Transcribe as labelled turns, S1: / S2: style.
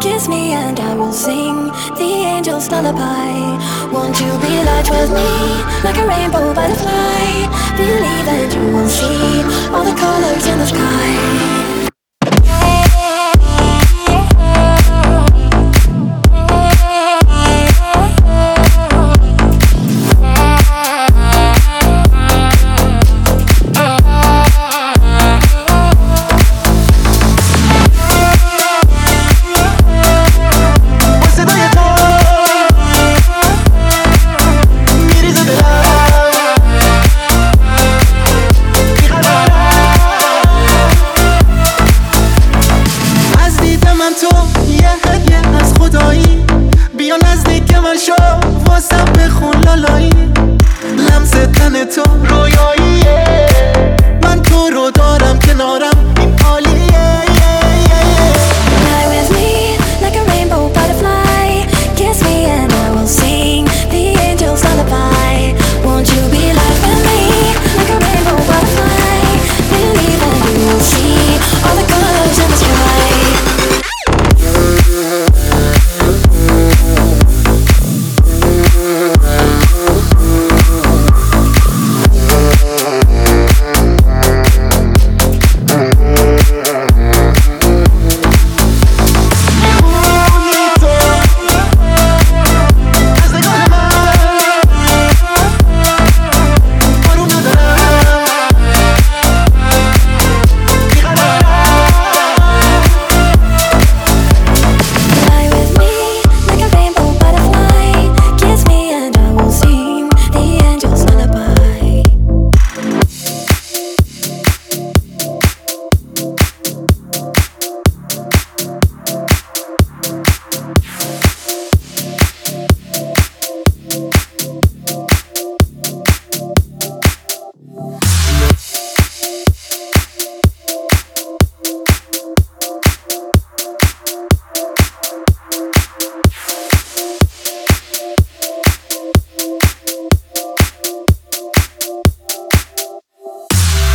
S1: Kiss me and I will sing the angel's lullaby. Won't you be large with me, like a rainbow butterfly? Believe that you will see all the colors من تو یه هدیه از خدایی.
S2: بیا نزدیک من شو واسم بخون لالایی. لمس تن تو رویاییه. من تو رو